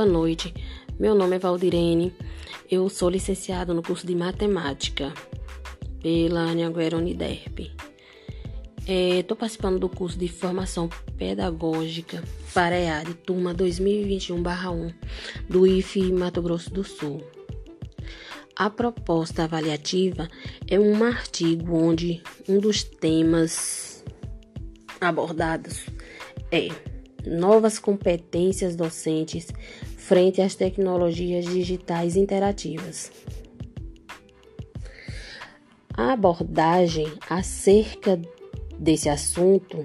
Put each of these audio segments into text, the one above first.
Boa noite, meu nome é Valdirene, eu sou licenciado no curso de Matemática pela Anhanguera Uniderp. Estou é, participando do curso de Formação Pedagógica para EAD, turma 2021-1 do IFE Mato Grosso do Sul. A proposta avaliativa é um artigo onde um dos temas abordados é novas competências docentes frente às tecnologias digitais interativas. A abordagem acerca desse assunto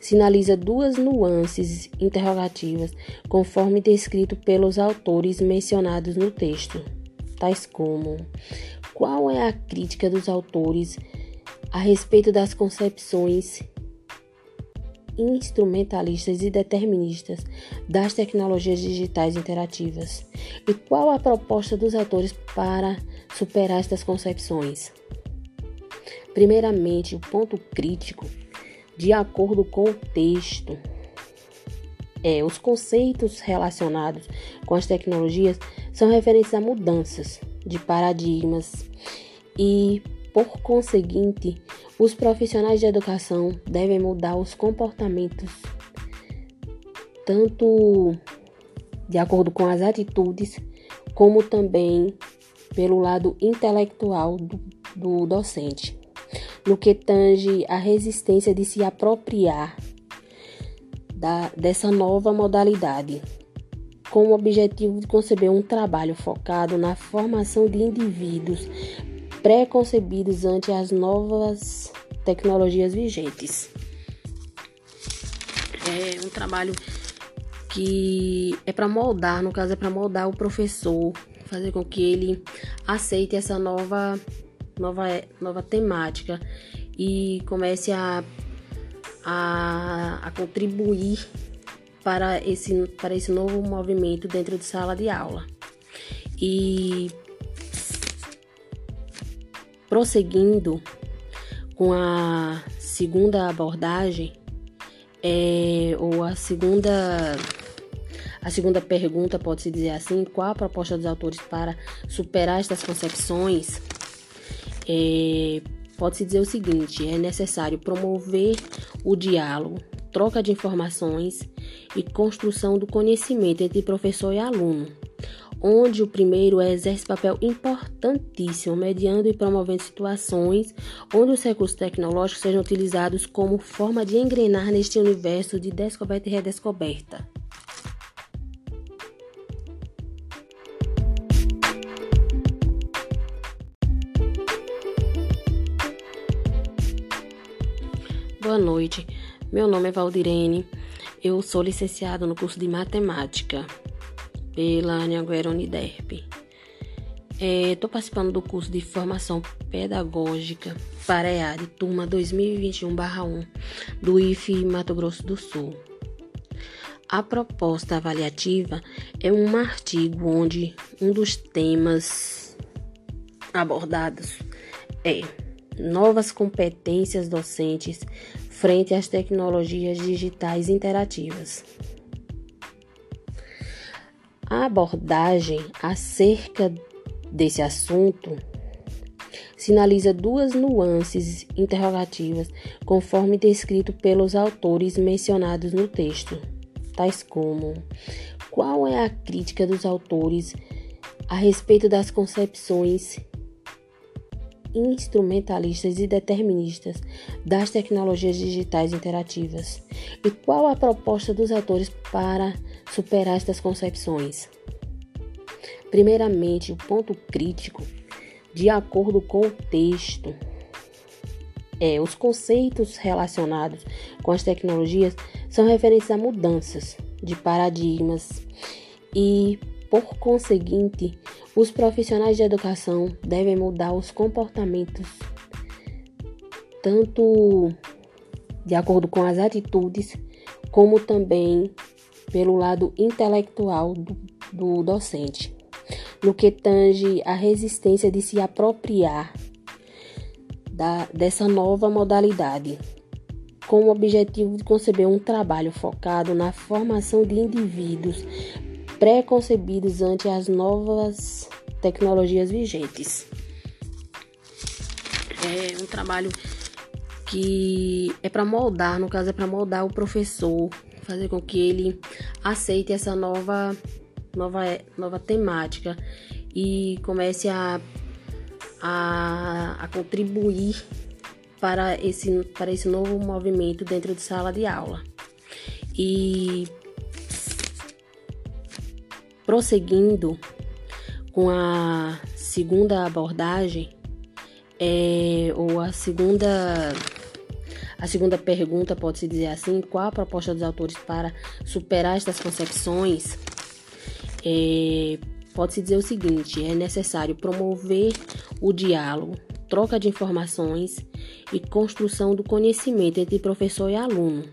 sinaliza duas nuances interrogativas, conforme descrito pelos autores mencionados no texto, tais como: qual é a crítica dos autores a respeito das concepções instrumentalistas e deterministas das tecnologias digitais interativas? E qual a proposta dos autores para superar estas concepções? Primeiramente, o ponto crítico, de acordo com o texto, é os conceitos relacionados com as tecnologias são referentes a mudanças de paradigmas e por conseguinte, os profissionais de educação devem mudar os comportamentos, tanto de acordo com as atitudes, como também pelo lado intelectual do, do docente, no que tange a resistência de se apropriar da, dessa nova modalidade, com o objetivo de conceber um trabalho focado na formação de indivíduos preconcebidos ante as novas tecnologias vigentes. É um trabalho que é para moldar, no caso é para moldar o professor, fazer com que ele aceite essa nova nova nova temática e comece a a, a contribuir para esse para esse novo movimento dentro de sala de aula. E Prosseguindo com a segunda abordagem, é, ou a segunda a segunda pergunta pode-se dizer assim: qual a proposta dos autores para superar estas concepções? É, pode-se dizer o seguinte: é necessário promover o diálogo, troca de informações e construção do conhecimento entre professor e aluno, onde o primeiro exerce papel importantíssimo, mediando e promovendo situações onde os recursos tecnológicos sejam utilizados como forma de engrenar neste universo de descoberta e redescoberta. Boa noite, meu nome é Valdirene, eu sou licenciado no curso de Matemática pela Anhanguera Uniderp. Estou é, participando do curso de Formação Pedagógica para EAD, turma 2021-1 do IFE Mato Grosso do Sul. A proposta avaliativa é um artigo onde um dos temas abordados é novas competências docentes frente às tecnologias digitais interativas. A abordagem acerca desse assunto sinaliza duas nuances interrogativas, conforme descrito pelos autores mencionados no texto, tais como: qual é a crítica dos autores a respeito das concepções instrumentalistas e deterministas das tecnologias digitais interativas? E qual a proposta dos autores para superar estas concepções? Primeiramente, o ponto crítico, de acordo com o texto, é os conceitos relacionados com as tecnologias são referentes a mudanças de paradigmas e, por conseguinte, os profissionais de educação devem mudar os comportamentos tanto de acordo com as atitudes, como também pelo lado intelectual do, do docente, no que tange a resistência de se apropriar da, dessa nova modalidade, com o objetivo de conceber um trabalho focado na formação de indivíduos preconcebidos ante as novas tecnologias vigentes. É um trabalho que é para moldar, no caso é para moldar o professor, fazer com que ele aceite essa nova nova nova temática e comece a a, a contribuir para esse, para esse novo movimento dentro de sala de aula. E prosseguindo com a segunda abordagem, é, ou a segunda a segunda pergunta pode-se dizer assim: qual a proposta dos autores para superar estas concepções? É, pode-se dizer o seguinte: é necessário promover o diálogo, troca de informações e construção do conhecimento entre professor e aluno,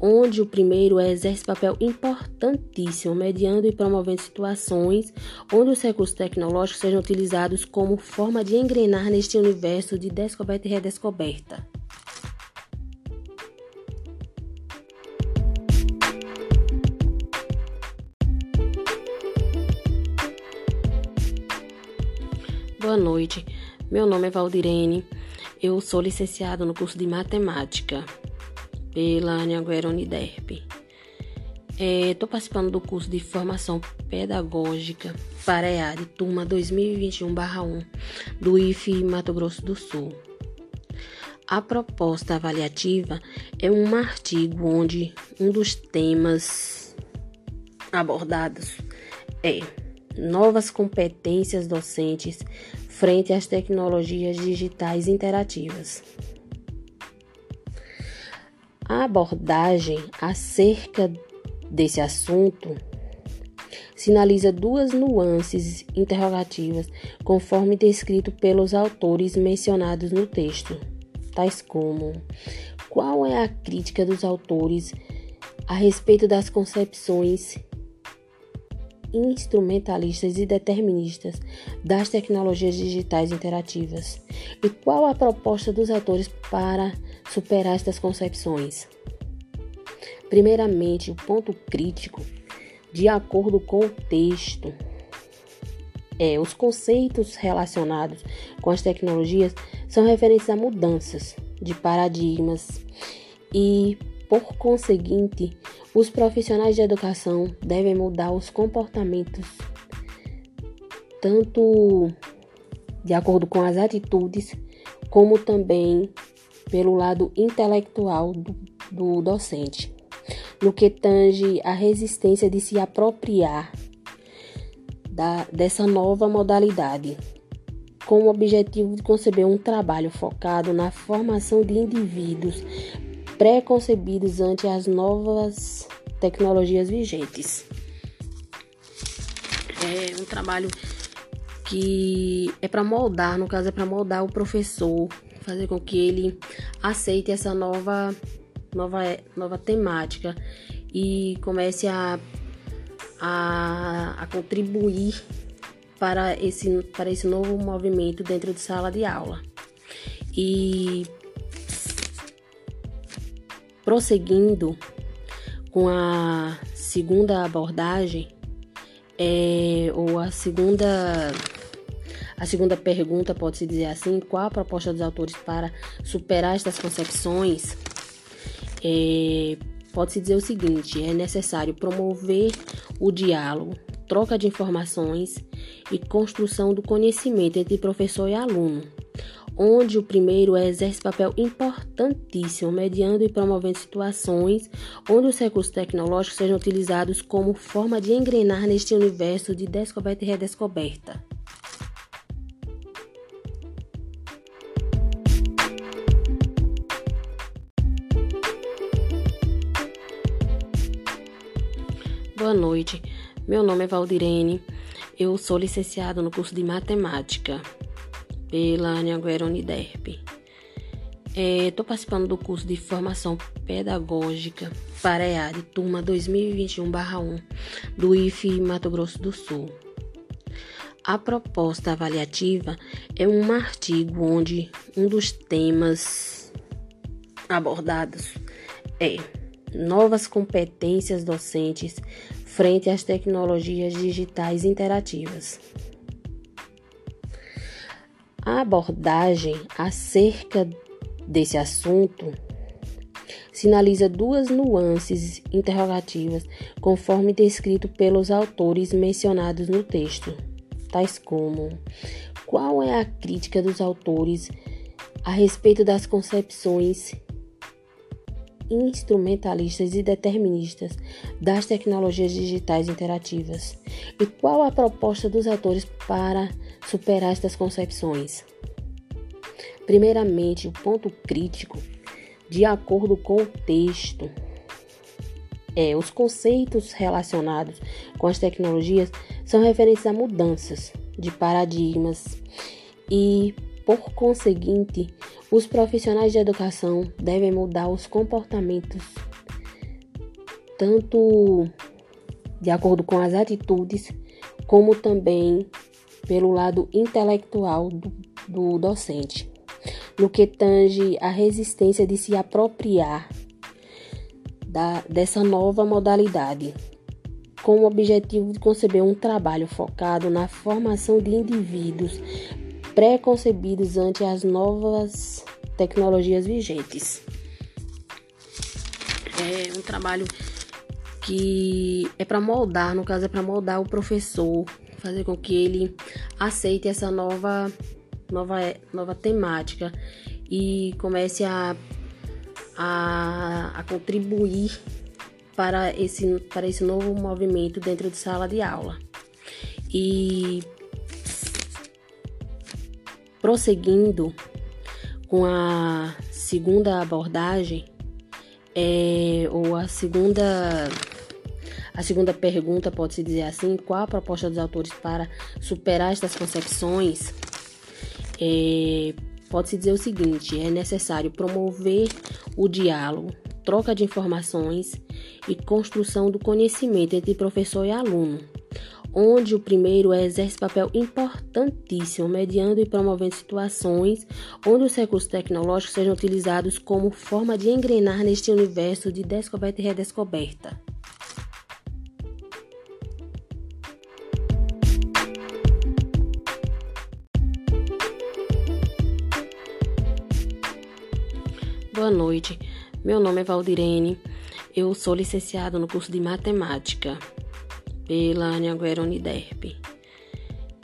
onde o primeiro exerce papel importantíssimo, mediando e promovendo situações onde os recursos tecnológicos sejam utilizados como forma de engrenar neste universo de descoberta e redescoberta. Boa noite, meu nome é Valdirene, eu sou licenciada no curso de Matemática pela Anhanguera Uniderp. Estou é, participando do curso de Formação Pedagógica para EAD, turma 2021-1 do IFE Mato Grosso do Sul. A proposta avaliativa é um artigo onde um dos temas abordados é novas competências docentes frente às tecnologias digitais interativas. A abordagem acerca desse assunto sinaliza duas nuances interrogativas, conforme descrito pelos autores mencionados no texto, tais como: qual é a crítica dos autores a respeito das concepções instrumentalistas e deterministas das tecnologias digitais interativas? E qual a proposta dos autores para superar estas concepções? Primeiramente, o ponto crítico, de acordo com o texto, é os conceitos relacionados com as tecnologias são referentes a mudanças de paradigmas e por conseguinte, os profissionais de educação devem mudar os comportamentos, tanto de acordo com as atitudes, como também pelo lado intelectual do, do docente, no que tange a resistência de se apropriar da, dessa nova modalidade, com o objetivo de conceber um trabalho focado na formação de indivíduos preconcebidos ante as novas tecnologias vigentes. É um trabalho que é para moldar, no caso é para moldar o professor, fazer com que ele aceite essa nova nova nova temática e comece a a, a contribuir para esse para esse novo movimento dentro de sala de aula. E Prosseguindo com a segunda abordagem, é, ou a segunda a segunda pergunta pode-se dizer assim: qual a proposta dos autores para superar estas concepções? É, pode-se dizer o seguinte: é necessário promover o diálogo, troca de informações e construção do conhecimento entre professor e aluno, onde o primeiro exerce papel importantíssimo, mediando e promovendo situações onde os recursos tecnológicos sejam utilizados como forma de engrenar neste universo de descoberta e redescoberta. Boa noite, meu nome é Valdirene, eu sou licenciado no curso de Matemática pela Anhanguera Uniderp. Estou é, participando do curso de formação pedagógica para EAD, turma 2021-1 do IFE Mato Grosso do Sul. A proposta avaliativa é um artigo onde um dos temas abordados é novas competências docentes frente às tecnologias digitais interativas. A abordagem acerca desse assunto sinaliza duas nuances interrogativas, conforme descrito pelos autores mencionados no texto, tais como: qual é a crítica dos autores a respeito das concepções instrumentalistas e deterministas das tecnologias digitais interativas? E qual a proposta dos autores para superar estas concepções? Primeiramente, o ponto crítico de acordo com o texto. É, os conceitos relacionados com as tecnologias são referentes a mudanças de paradigmas e, por conseguinte, os profissionais de educação devem mudar os comportamentos tanto de acordo com as atitudes, como também pelo lado intelectual do, do docente no que tange a resistência de se apropriar da, dessa nova modalidade, com o objetivo de conceber um trabalho focado na formação de indivíduos preconcebidos ante as novas tecnologias vigentes. É um trabalho que é para moldar, no caso é para moldar o professor, fazer com que ele aceite essa nova nova, nova temática e comece a, a, a contribuir para esse, para esse novo movimento dentro de sala de aula. E prosseguindo com a segunda abordagem, é, ou a segunda a segunda pergunta pode-se dizer assim: qual a proposta dos autores para superar estas concepções? é, pode-se dizer o seguinte: é necessário promover o diálogo, troca de informações e construção do conhecimento entre professor e aluno, onde o primeiro exerce papel importantíssimo, mediando e promovendo situações onde os recursos tecnológicos sejam utilizados como forma de engrenar neste universo de descoberta e redescoberta. Boa noite, meu nome é Valdirene, eu sou licenciado no curso de Matemática pela Anhanguera Uniderp.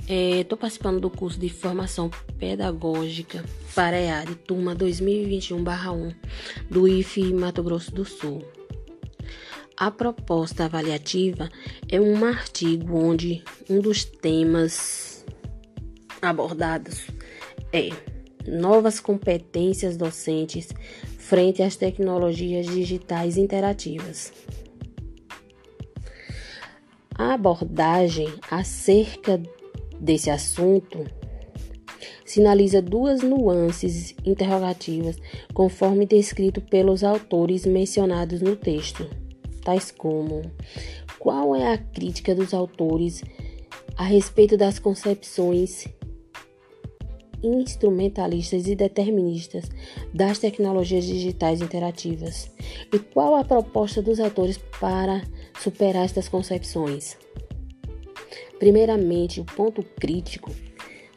Estou é, participando do curso de Formação Pedagógica para EAD, turma 2021-1 do IFE Mato Grosso do Sul. A proposta avaliativa é um artigo onde um dos temas abordados é novas competências docentes frente às tecnologias digitais interativas. A abordagem acerca desse assunto sinaliza duas nuances interrogativas, conforme descrito pelos autores mencionados no texto, tais como: qual é a crítica dos autores a respeito das concepções instrumentalistas e deterministas das tecnologias digitais interativas? E qual a proposta dos autores para superar estas concepções? Primeiramente, o ponto crítico,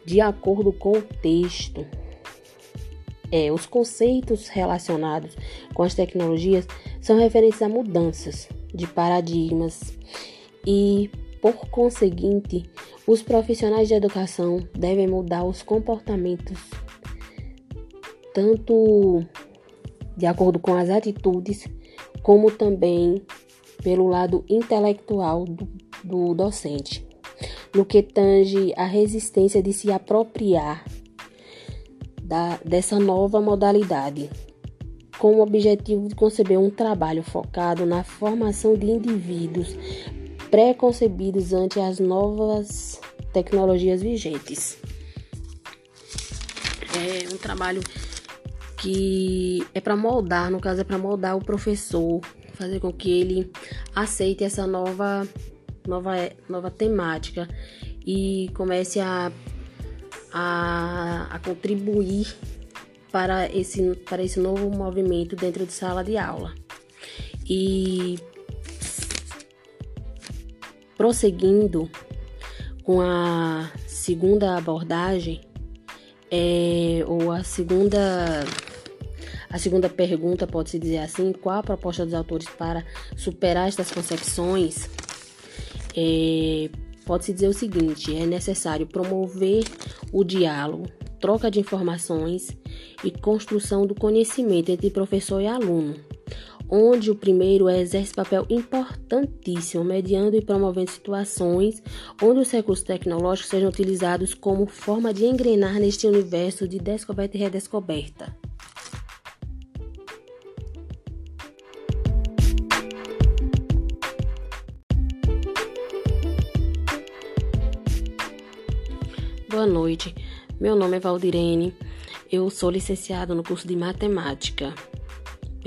de acordo com o texto, é os conceitos relacionados com as tecnologias são referentes a mudanças de paradigmas e por conseguinte, os profissionais de educação devem mudar os comportamentos, tanto de acordo com as atitudes, como também pelo lado intelectual do, do docente, no que tange a resistência de se apropriar da, dessa nova modalidade, com o objetivo de conceber um trabalho focado na formação de indivíduos preconcebidos ante as novas tecnologias vigentes. É um trabalho que é para moldar, no caso é para moldar o professor, fazer com que ele aceite essa nova nova nova temática e comece a a, a contribuir para esse para esse novo movimento dentro de sala de aula. E prosseguindo com a segunda abordagem, é, ou a segunda a segunda pergunta pode-se dizer assim: qual a proposta dos autores para superar estas concepções? É, pode-se dizer o seguinte: é necessário promover o diálogo, troca de informações e construção do conhecimento entre professor e aluno, onde o primeiro exerce papel importantíssimo, mediando e promovendo situações onde os recursos tecnológicos sejam utilizados como forma de engrenar neste universo de descoberta e redescoberta. Boa noite, meu nome é Valdirene, eu sou licenciada no curso de Matemática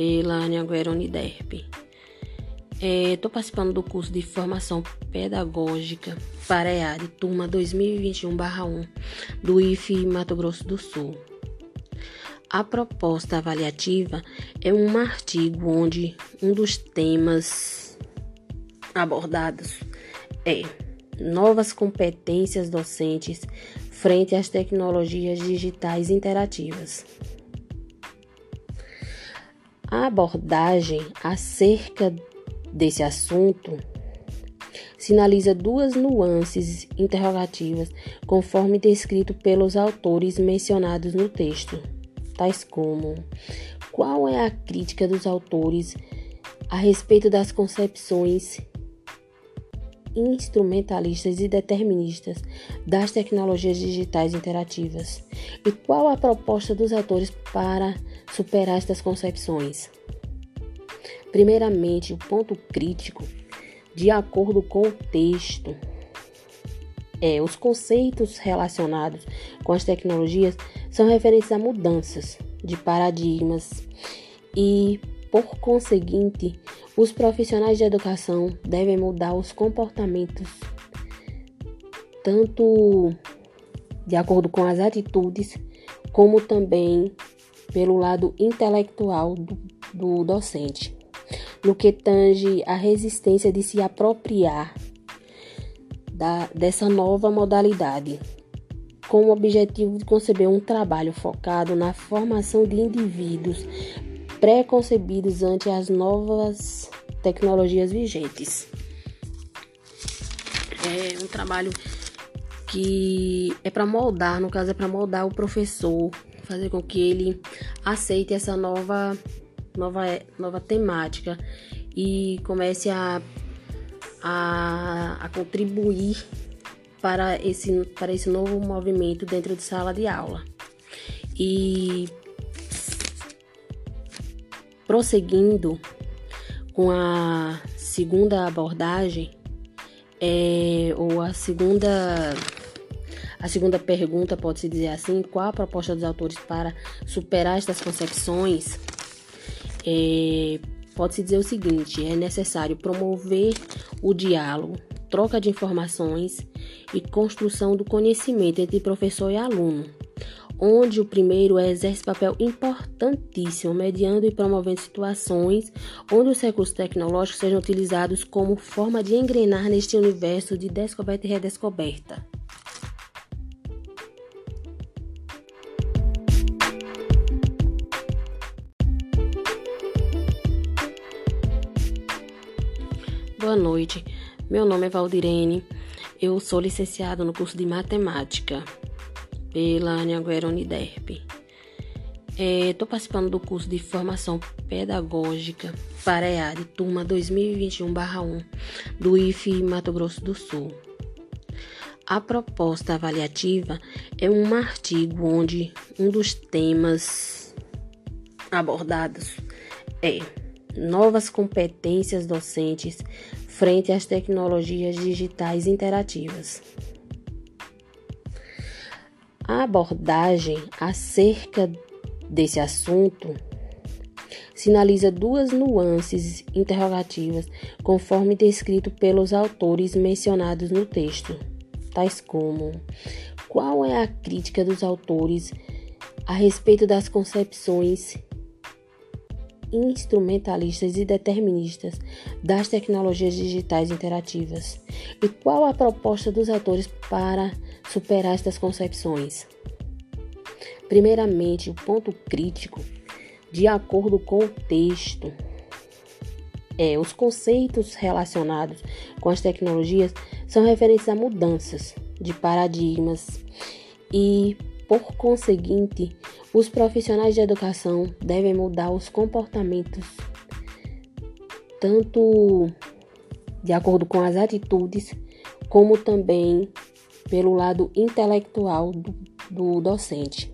pela Anhanguera Uniderp. Estou é, participando do curso de Formação Pedagógica para EAD, turma 2021-1 do IFE Mato Grosso do Sul. A proposta avaliativa é um artigo onde um dos temas abordados é novas competências docentes frente às tecnologias digitais interativas. A abordagem acerca desse assunto sinaliza duas nuances interrogativas, conforme descrito pelos autores mencionados no texto, tais como: qual é a crítica dos autores a respeito das concepções instrumentalistas e deterministas das tecnologias digitais interativas? E qual a proposta dos autores para superar estas concepções? Primeiramente, o ponto crítico, de acordo com o texto, é os conceitos relacionados com as tecnologias são referentes a mudanças de paradigmas e por conseguinte, os profissionais de educação devem mudar os comportamentos, tanto de acordo com as atitudes, como também pelo lado intelectual do, do docente, no que tange a resistência de se apropriar da, dessa nova modalidade, com o objetivo de conceber um trabalho focado na formação de indivíduos preconcebidos ante as novas tecnologias vigentes. É um trabalho que é para moldar, no caso é para moldar o professor, fazer com que ele aceite essa nova nova nova temática e comece a a, a contribuir para esse para esse novo movimento dentro de sala de aula. E Prosseguindo com a segunda abordagem, é, ou a segunda a segunda pergunta pode-se dizer assim: qual a proposta dos autores para superar estas concepções? É, pode-se dizer o seguinte: é necessário promover o diálogo, troca de informações e construção do conhecimento entre professor e aluno, onde o primeiro exerce papel importantíssimo, mediando e promovendo situações onde os recursos tecnológicos sejam utilizados como forma de engrenar neste universo de descoberta e redescoberta. Boa noite, meu nome é Valdirene, eu sou licenciado no curso de Matemática pela Anhanguera Uniderp. Estou é, participando do curso de Formação Pedagógica para EAD, turma 2021-1 do IFE Mato Grosso do Sul. A proposta avaliativa é um artigo onde um dos temas abordados é novas competências docentes frente às tecnologias digitais interativas. A abordagem acerca desse assunto sinaliza duas nuances interrogativas, conforme descrito pelos autores mencionados no texto, tais como: qual é a crítica dos autores a respeito das concepções instrumentalistas e deterministas das tecnologias digitais interativas? E qual a proposta dos autores para superar estas concepções? Primeiramente, o ponto crítico, de acordo com o texto, é os conceitos relacionados com as tecnologias são referentes a mudanças de paradigmas e, por conseguinte, os profissionais de educação devem mudar os comportamentos tanto de acordo com as atitudes, como também pelo lado intelectual do, do docente,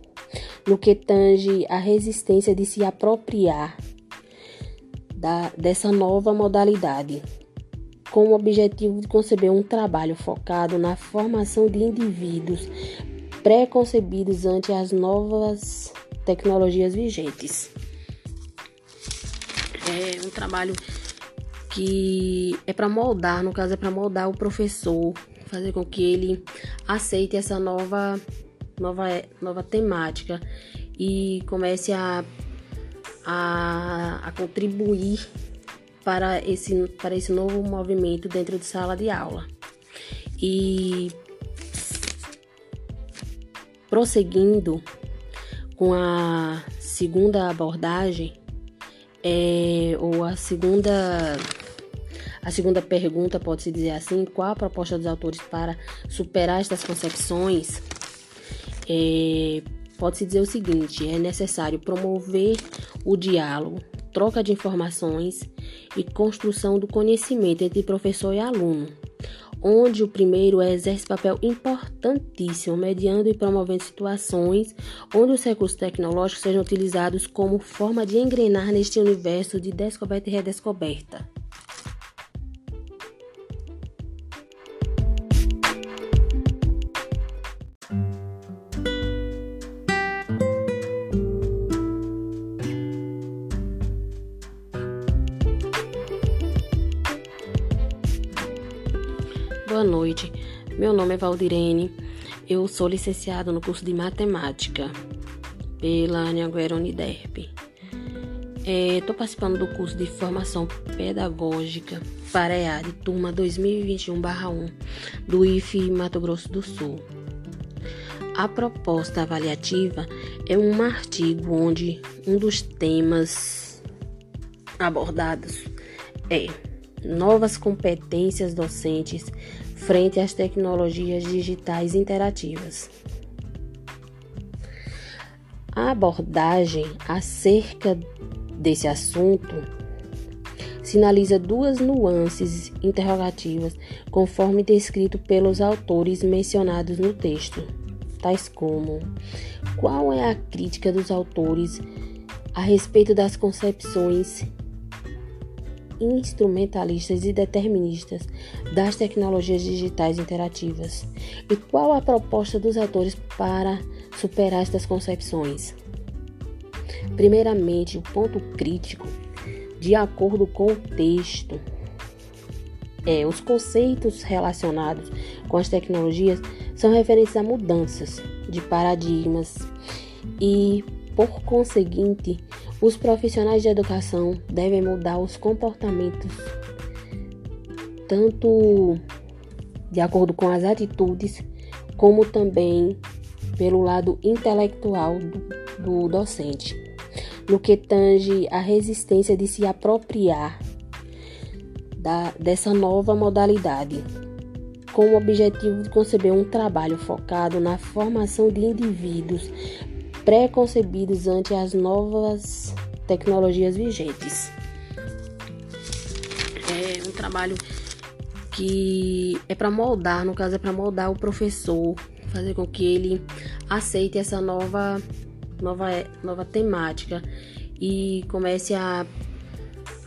no que tange a resistência de se apropriar da, dessa nova modalidade, com o objetivo de conceber um trabalho focado na formação de indivíduos preconcebidos ante as novas tecnologias vigentes. É um trabalho que é para moldar, no caso é para moldar o professor, fazer com que ele aceite essa nova nova nova temática e comece a a, a contribuir para esse, para esse novo movimento dentro de sala de aula. E prosseguindo com a segunda abordagem, é, ou a segunda a segunda pergunta pode-se dizer assim: qual a proposta dos autores para superar estas concepções? É, pode-se dizer o seguinte: é necessário promover o diálogo, troca de informações e construção do conhecimento entre professor e aluno onde o primeiro exerce papel importantíssimo, mediando e promovendo situações onde os recursos tecnológicos sejam utilizados como forma de engrenar neste universo de descoberta e redescoberta. Nome é Valdirene, eu sou licenciada no curso de Matemática pela Anhanguera Uniderp. Estou é, participando do curso de Formação Pedagógica para EAD, turma 2021-1 do IFE Mato Grosso do Sul. A proposta avaliativa é um artigo onde um dos temas abordados é novas competências docentes frente às tecnologias digitais interativas. A abordagem acerca desse assunto sinaliza duas nuances interrogativas, conforme descrito pelos autores mencionados no texto, tais como: qual é a crítica dos autores a respeito das concepções instrumentalistas e deterministas das tecnologias digitais interativas? E qual a proposta dos autores para superar estas concepções? Primeiramente, o ponto crítico, de acordo com o texto, é os conceitos relacionados com as tecnologias são referentes a mudanças de paradigmas e, por conseguinte, os profissionais de educação devem mudar os comportamentos, tanto de acordo com as atitudes, como também pelo lado intelectual do, do docente, no que tange a resistência de se apropriar da, dessa nova modalidade, com o objetivo de conceber um trabalho focado na formação de indivíduos preconcebidos ante as novas tecnologias vigentes. É um trabalho que é para moldar, no caso é para moldar o professor, fazer com que ele aceite essa nova nova nova temática e comece a,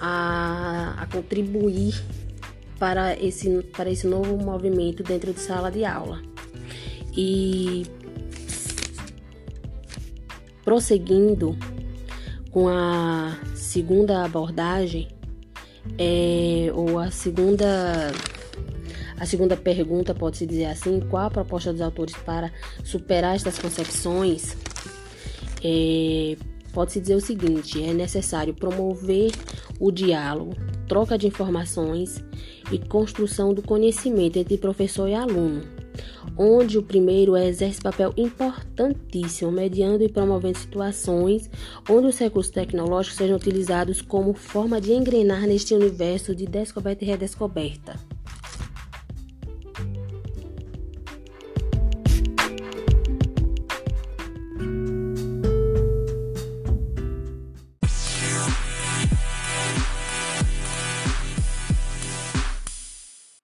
a, a contribuir para esse para esse novo movimento dentro de sala de aula. E Prosseguindo com a segunda abordagem, é, ou a segunda a segunda pergunta pode-se dizer assim: qual a proposta dos autores para superar estas concepções? É, pode-se dizer o seguinte: é necessário promover o diálogo, troca de informações e construção do conhecimento entre professor e aluno, onde o primeiro exerce papel importantíssimo, mediando e promovendo situações onde os recursos tecnológicos sejam utilizados como forma de engrenar neste universo de descoberta e redescoberta.